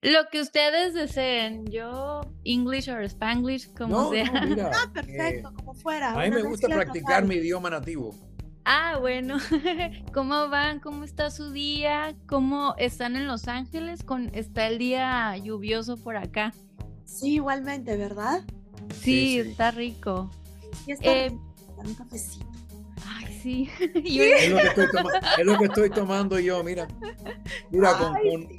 Lo que ustedes deseen, yo English o Spanglish, como sea. ah, perfecto, como fuera. A mí me gusta practicar mi idioma nativo. Ah, bueno. ¿Cómo van? ¿Cómo está su día? ¿Cómo están en Los Ángeles? Con, está el día lluvioso por acá. Sí, igualmente, ¿verdad? Sí, está rico. Y está eh, un cafecito. Ay, sí. es, lo que estoy tomando yo, mira. Mira,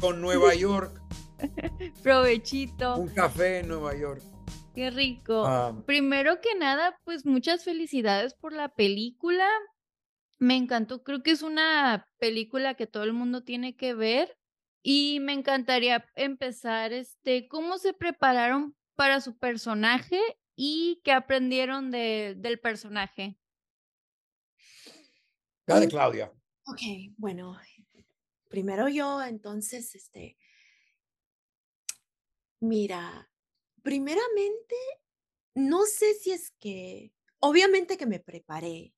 con Nueva York Provechito. Un café en Nueva York. Qué rico. Ah. Primero que nada, pues muchas felicidades por la película. Me encantó, creo que es una película que todo el mundo tiene que ver y me encantaría empezar este, ¿cómo se prepararon para su personaje y qué aprendieron de, del personaje? Dale, Claudia. Ok, bueno, primero yo, entonces, este, Mira, primeramente, no sé si es que, obviamente que me preparé,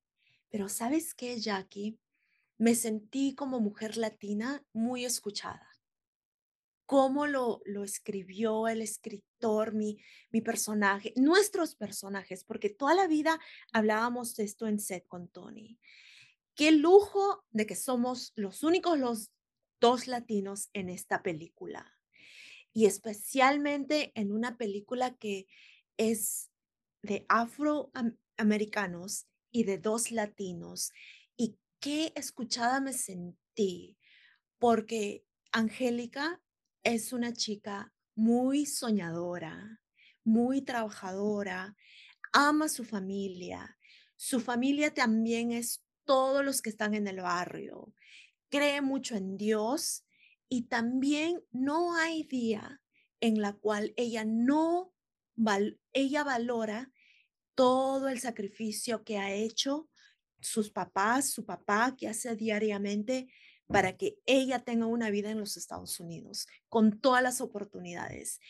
pero ¿sabes qué, Jackie? Me sentí como mujer latina muy escuchada. Cómo lo, lo escribió el escritor, mi, mi personaje, nuestros personajes, porque toda la vida hablábamos de esto en set con Tony. Qué lujo de que somos los únicos los dos latinos en esta película y especialmente en una película que es de afroamericanos y de dos latinos. Y qué escuchada me sentí, porque Angélica es una chica muy soñadora, muy trabajadora, ama su familia. Su familia también es todos los que están en el barrio. Cree mucho en Dios y también no hay día en la cual ella no, ella valora todo el sacrificio que ha hecho sus papás, su papá que hace diariamente para que ella tenga una vida en los Estados Unidos, con todas las oportunidades.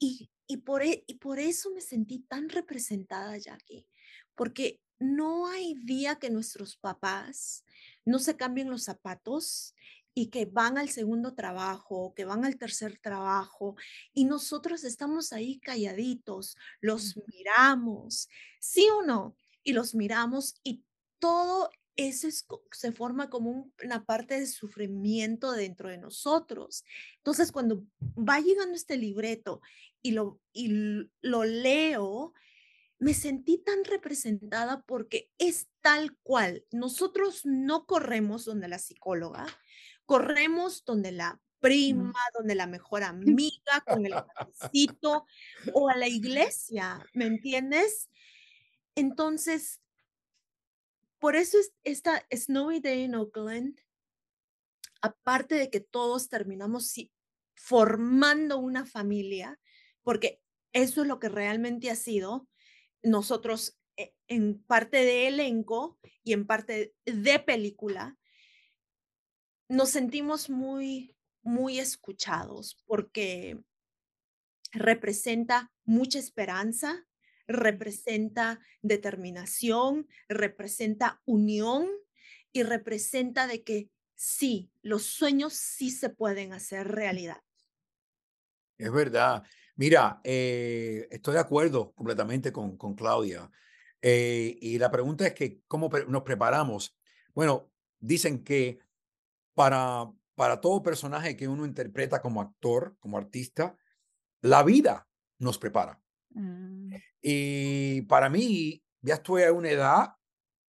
Y, y, por, e, y por eso me sentí tan representada, Jackie, porque no hay día que nuestros papás no se cambien los zapatos y que van al segundo trabajo, que van al tercer trabajo, y nosotros estamos ahí calladitos, los miramos, ¿sí o no? Y los miramos y todo eso se forma como una parte de sufrimiento dentro de nosotros. Entonces, cuando va llegando este libreto y lo, y lo leo, me sentí tan representada porque es tal cual. Nosotros no corremos donde la psicóloga, corremos donde la prima, donde la mejor amiga, con el cafecito o a la iglesia, ¿me entiendes? Entonces, por eso es esta Snowy Day en Oakland, aparte de que todos terminamos formando una familia, porque eso es lo que realmente ha sido, nosotros eh, en parte de elenco y en parte de película, nos sentimos muy, muy escuchados porque representa mucha esperanza, representa determinación, representa unión y representa de que sí, los sueños sí se pueden hacer realidad. Es verdad. Mira, eh, estoy de acuerdo completamente con, con Claudia. Eh, y la pregunta es que, ¿cómo nos preparamos? Bueno, dicen que para, para todo personaje que uno interpreta como actor, como artista, la vida nos prepara. Mm. Y para mí, ya estoy a una edad,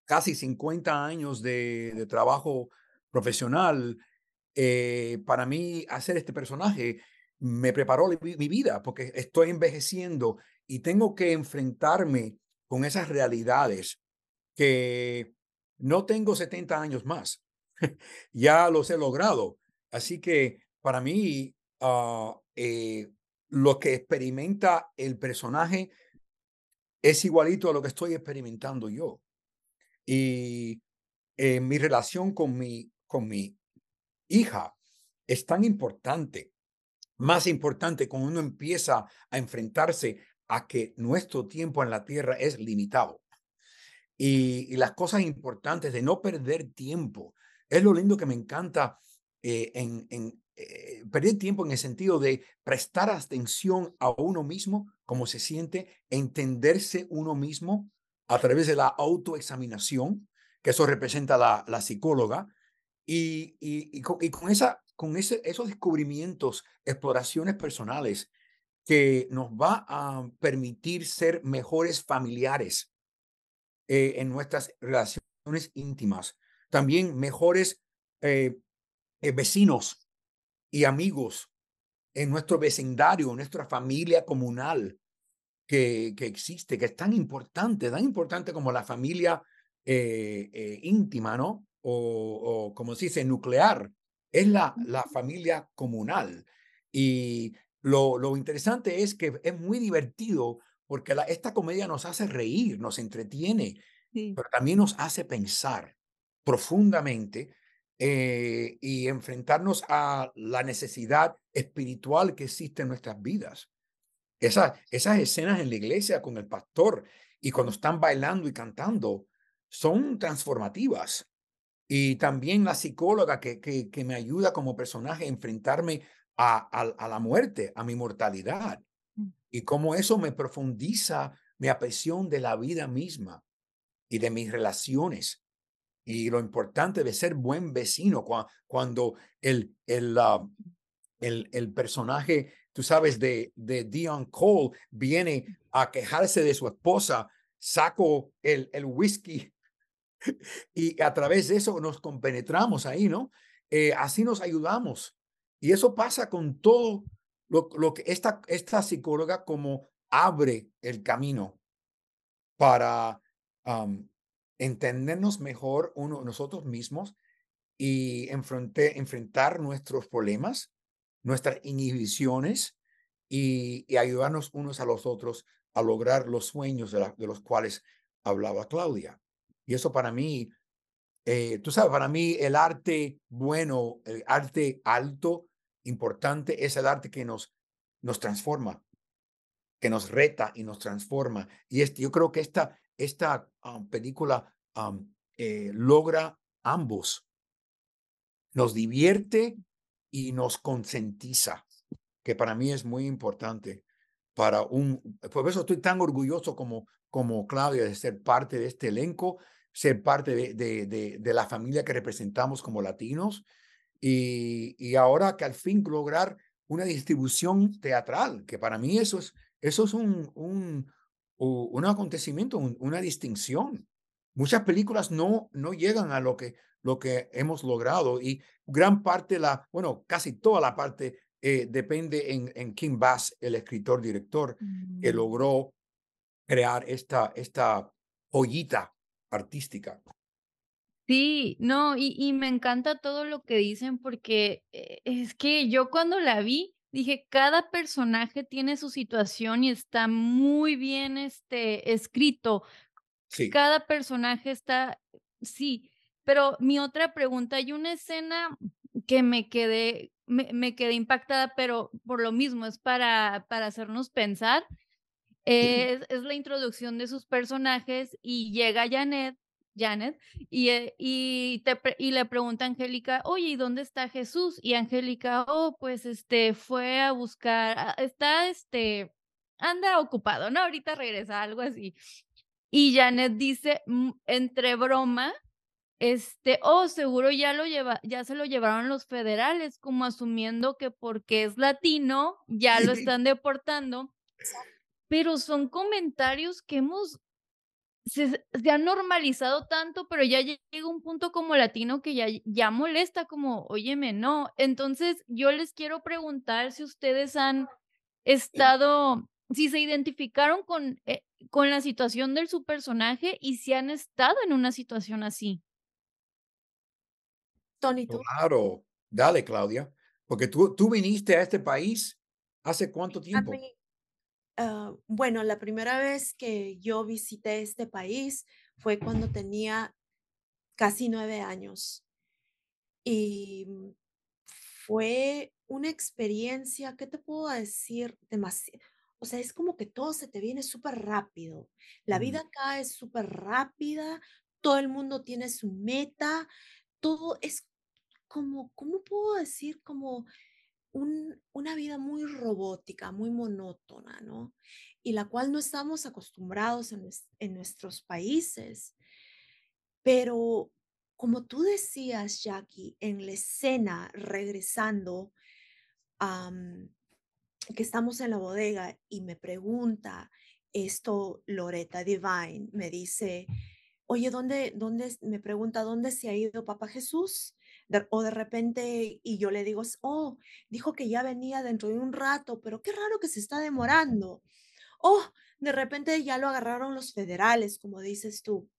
casi 50 años de, de trabajo profesional. Eh, para mí, hacer este personaje me preparó mi vida porque estoy envejeciendo y tengo que enfrentarme con esas realidades que no tengo 70 años más. ya los he logrado. Así que para mí, ah, eh, lo que experimenta el personaje es igualito a lo que estoy experimentando yo. Y eh, mi relación con mi, con mi hija es tan importante, más importante cuando uno empieza a enfrentarse a que nuestro tiempo en la tierra es limitado. y las cosas importantes de no perder tiempo, es lo lindo que me encanta eh, eh, perder tiempo en el sentido de prestar atención a uno mismo, cómo se siente, entenderse uno mismo a través de la autoexaminación, que eso representa la, psicóloga, y, con, esa, con esos descubrimientos, exploraciones personales, que nos va a permitir ser mejores familiares eh, en nuestras relaciones íntimas, también mejores eh, eh, vecinos y amigos en nuestro vecindario, en nuestra familia comunal que, que existe, que es tan importante, tan importante como la familia íntima, ¿no? O, o, como se dice, nuclear, es la, la familia comunal. Y lo, lo interesante es que es muy divertido porque la, esta comedia nos hace reír, nos entretiene, pero también nos hace pensar profundamente eh, y enfrentarnos a la necesidad espiritual que existe en nuestras vidas. Esas, esas escenas en la iglesia con el pastor y cuando están bailando y cantando son transformativas. Y también la psicóloga que, que, que me ayuda como personaje a enfrentarme a, la muerte, a mi mortalidad. Mm. Y cómo eso me profundiza mi apreciación de la vida misma y de mis relaciones. Y lo importante de ser buen vecino cuando el, el, ah, el, el personaje, tú sabes, de, de Dion Cole viene a quejarse de su esposa, saco el, el whisky y a través de eso nos compenetramos ahí, ¿no? Eh, así nos ayudamos y eso pasa con todo lo, que esta, esta psicóloga como abre el camino para entendernos mejor uno, nosotros mismos y enfrentar nuestros problemas, nuestras inhibiciones y, ayudarnos unos a los otros a lograr los sueños de, los cuales hablaba Claudia. Y eso para mí, eh, tú sabes, para mí el arte bueno, el arte alto, importante es el arte que nos, nos transforma, que nos reta y nos transforma. Y este, yo creo que esta, esta película eh, logra ambos. Nos divierte y nos concientiza, que para mí es muy importante. Para un, por eso estoy tan orgulloso como, como Claudia de ser parte de este elenco, ser parte de, de, de, de la familia que representamos como latinos y, y ahora que al fin lograr una distribución teatral, que para mí eso es, eso es un, un, un acontecimiento, una distinción. Muchas películas no, no llegan a lo que, lo que hemos logrado y gran parte, la, bueno, casi toda la parte eh, depende en, en Kim Bass, el escritor, director, que mm. logró crear esta, esta joyita artística. Sí, no, y, y me encanta todo lo que dicen porque eh, es que yo cuando la vi dije, cada personaje tiene su situación y está muy bien este, escrito. Sí. Cada personaje está, sí, pero mi otra pregunta, hay una escena que me quedé, me, me quedé impactada, pero por lo mismo es para, para hacernos pensar. Es, es la introducción de sus personajes y llega Janet Janet, y, eh, y, te, y le pregunta a Angélica, oye, ¿y dónde está Jesús? Y Angélica, oh, pues este, fue a buscar, ah, está, este, anda ocupado, ¿no? Ahorita regresa, algo así. Y Janet dice, mm, entre broma, este, oh, seguro ya lo lleva, ya se lo llevaron los federales, como asumiendo que porque es latino, ya lo están deportando. Pero son comentarios que hemos se, se, ha normalizado tanto, pero ya llega un punto como latino que ya, ya molesta, como, óyeme, no. Entonces, yo les quiero preguntar si ustedes han estado, si se identificaron con, eh, con la situación de su personaje y si han estado en una situación así. Tony, ¿tú? Claro, dale, Claudia, porque tú, tú viniste a este país hace cuánto tiempo? Ah, bueno, la primera vez que yo visité este país fue cuando tenía casi nueve años. Y mm, fue una experiencia, ¿qué te puedo decir? Demasiado. O sea, es como que todo se te viene súper rápido. La vida acá es súper rápida, todo el mundo tiene su meta, todo es como, ¿cómo puedo decir? Como una vida muy robótica, muy monótona, ¿no? Y la cual no estamos acostumbrados en, nuestros países. Pero como tú decías, Jackie, en la escena, regresando, que estamos en la bodega y me pregunta esto Loreta Divine, me dice, oye, ¿dónde, dónde, me pregunta, ¿dónde se ha ido Papá Jesús? O de repente, y yo le digo, oh, dijo que ya venía dentro de un rato, pero qué raro que se está demorando. Oh, de repente ya lo agarraron los federales, como dices tú.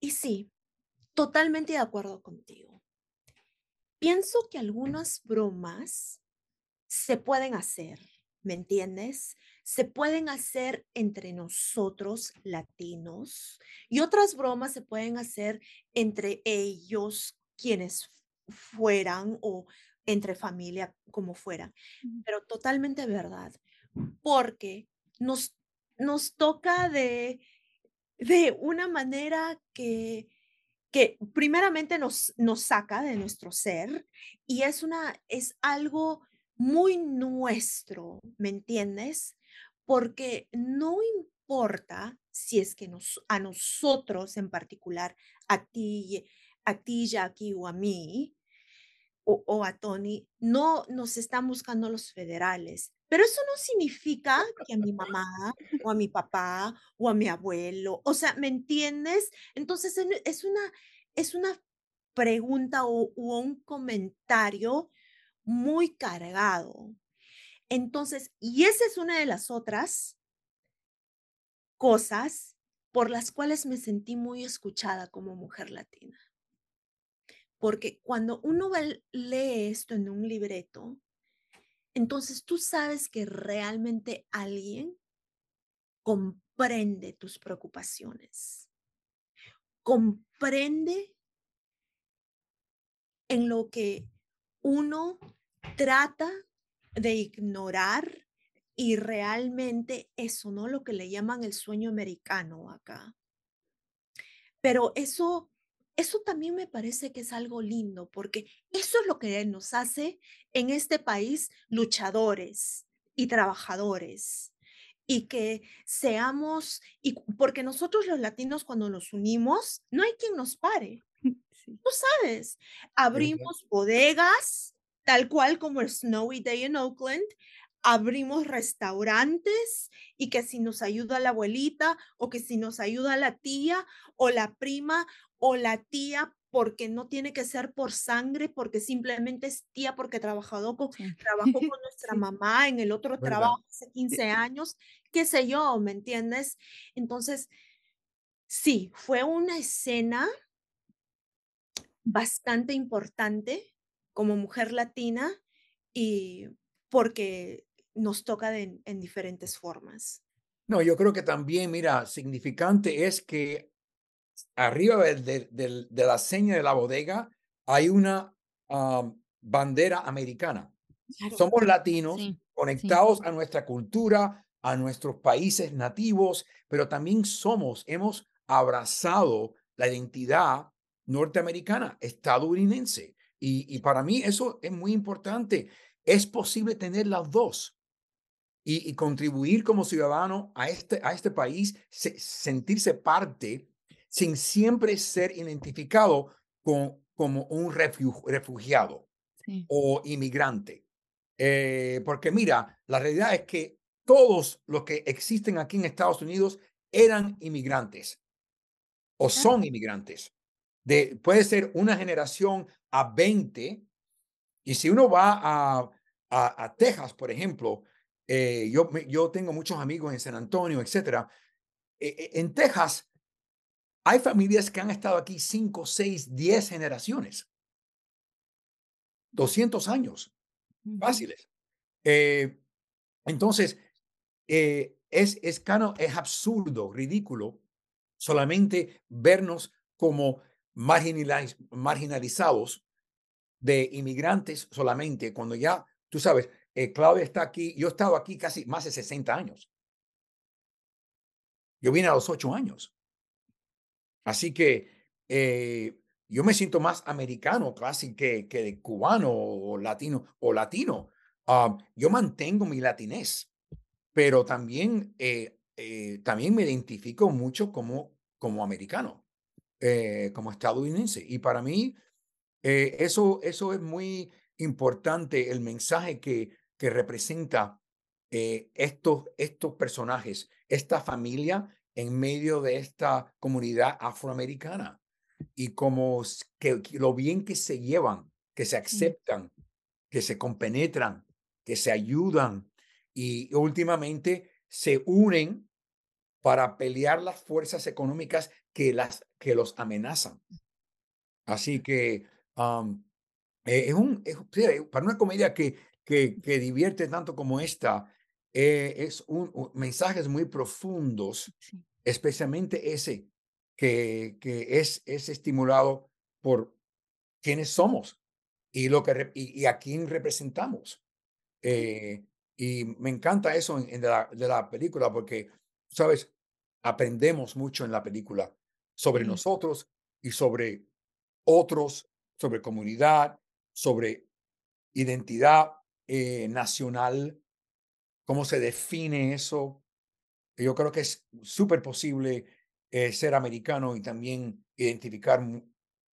Y sí, totalmente de acuerdo contigo. Pienso que algunas bromas se pueden hacer, ¿me entiendes? Se pueden hacer entre nosotros latinos y otras bromas se pueden hacer entre ellos quienes fueran o entre familia como fueran. Pero totalmente verdad, porque nos, nos toca de de una manera que, que primeramente nos, nos saca de nuestro ser y es, una, es algo muy nuestro, ¿me entiendes? Porque no importa si es que a nosotros en particular, a ti, a ti, Jackie, o a mí, o, o, a Tony, no nos están buscando los federales. Pero eso no significa que a mi mamá o a mi papá o a mi abuelo, o sea, ¿me entiendes? Entonces es una, es una pregunta o, un comentario muy cargado. Entonces, y esa es una de las otras cosas por las cuales me sentí muy escuchada como mujer latina. Porque cuando uno lee esto en un libreto, entonces tú sabes que realmente alguien comprende tus preocupaciones, comprende en lo que uno trata de ignorar y realmente eso, ¿no? Lo que le llaman el sueño americano acá. Pero eso eso también me parece que es algo lindo, porque eso es lo que nos hace en este país luchadores y trabajadores. Y que seamos, y porque nosotros los latinos cuando nos unimos, no hay quien nos pare. Tú sabes, abrimos bodegas, tal cual como el Snowy Day en Oakland, abrimos restaurantes y que si nos ayuda la abuelita o que si nos ayuda la tía o la prima o la tía porque no tiene que ser por sangre, porque simplemente es tía porque trabajado con, trabajó con nuestra mamá en el otro trabajo hace 15 años, qué sé yo, ¿me entiendes? Entonces, sí, fue una escena bastante importante como mujer latina y porque nos toca en diferentes formas. No, yo creo que también, mira, significante es que arriba de, la seña de la bodega hay una bandera americana. Somos latinos conectados a nuestra cultura, a nuestros países nativos, pero también somos, hemos abrazado la identidad norteamericana, estadounidense. Y, y para mí eso es muy importante. Es posible tener las dos. Y, contribuir como ciudadano a este, a este país, sentirse parte sin siempre ser identificado con, como un refugiado o inmigrante. Eh, porque mira, la realidad es que todos los que existen aquí en Estados Unidos eran inmigrantes o son inmigrantes. De, puede ser una generación a 20. Y si uno va a, a, Texas, por ejemplo, eh, yo, yo tengo muchos amigos en San Antonio, etcétera. Eh, en Texas, hay familias que han estado aquí 5, 6, 10 generaciones. 200 años. Fáciles. Eh, entonces, eh, es, es, es absurdo, ridículo, solamente vernos como marginalizados de inmigrantes solamente, cuando ya, tú sabes, eh, Claudia está aquí, yo he estado aquí casi más de 60 años. Yo vine a los 8 años. Así que eh, yo me siento más americano casi que, que cubano o latino o latino. Ah, yo mantengo mi latinez, pero también, eh, eh, también me identifico mucho como, como americano, eh, como estadounidense. Y para mí, eso, eso es muy importante, el mensaje que, que representa estos, estos personajes, esta familia en medio de esta comunidad afroamericana y como que, lo bien que se llevan, que se aceptan, que se compenetran, que se ayudan y últimamente se unen para pelear las fuerzas económicas que, las, que los amenazan. Así que eh, es un, para una comedia que, que, que, divierte tanto como esta, eh, es un, mensajes muy profundos, especialmente ese que, que es, es estimulado por quiénes somos y, lo que, y, a quién representamos. Eh, y me encanta eso en, de, la, de, la, película porque, sabes, aprendemos mucho en la película sobre nosotros y sobre otros, sobre comunidad, sobre identidad eh, nacional, cómo se define eso. Yo creo que es súper posible eh, ser americano y también identificar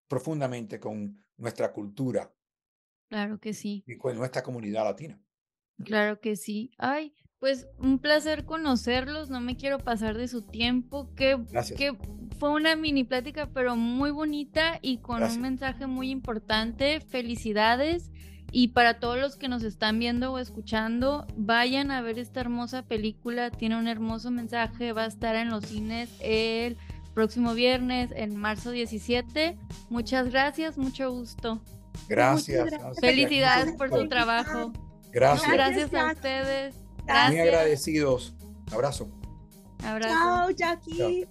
profundamente con nuestra cultura. Claro que sí. Y con nuestra comunidad latina. Claro que sí. Ay, pues un placer conocerlos, no me quiero pasar de su tiempo, que, que fue una mini plática pero muy bonita y con un mensaje muy importante. Felicidades y para todos los que nos están viendo o escuchando, vayan a ver esta hermosa película, tiene un hermoso mensaje, va a estar en los cines el próximo viernes, en marzo 17. Muchas gracias, mucho gusto. Gracias. Felicidades por su trabajo. Gracias. Gracias a ustedes. Muy agradecidos. Abrazo. Abrazo. Chao, Jackie.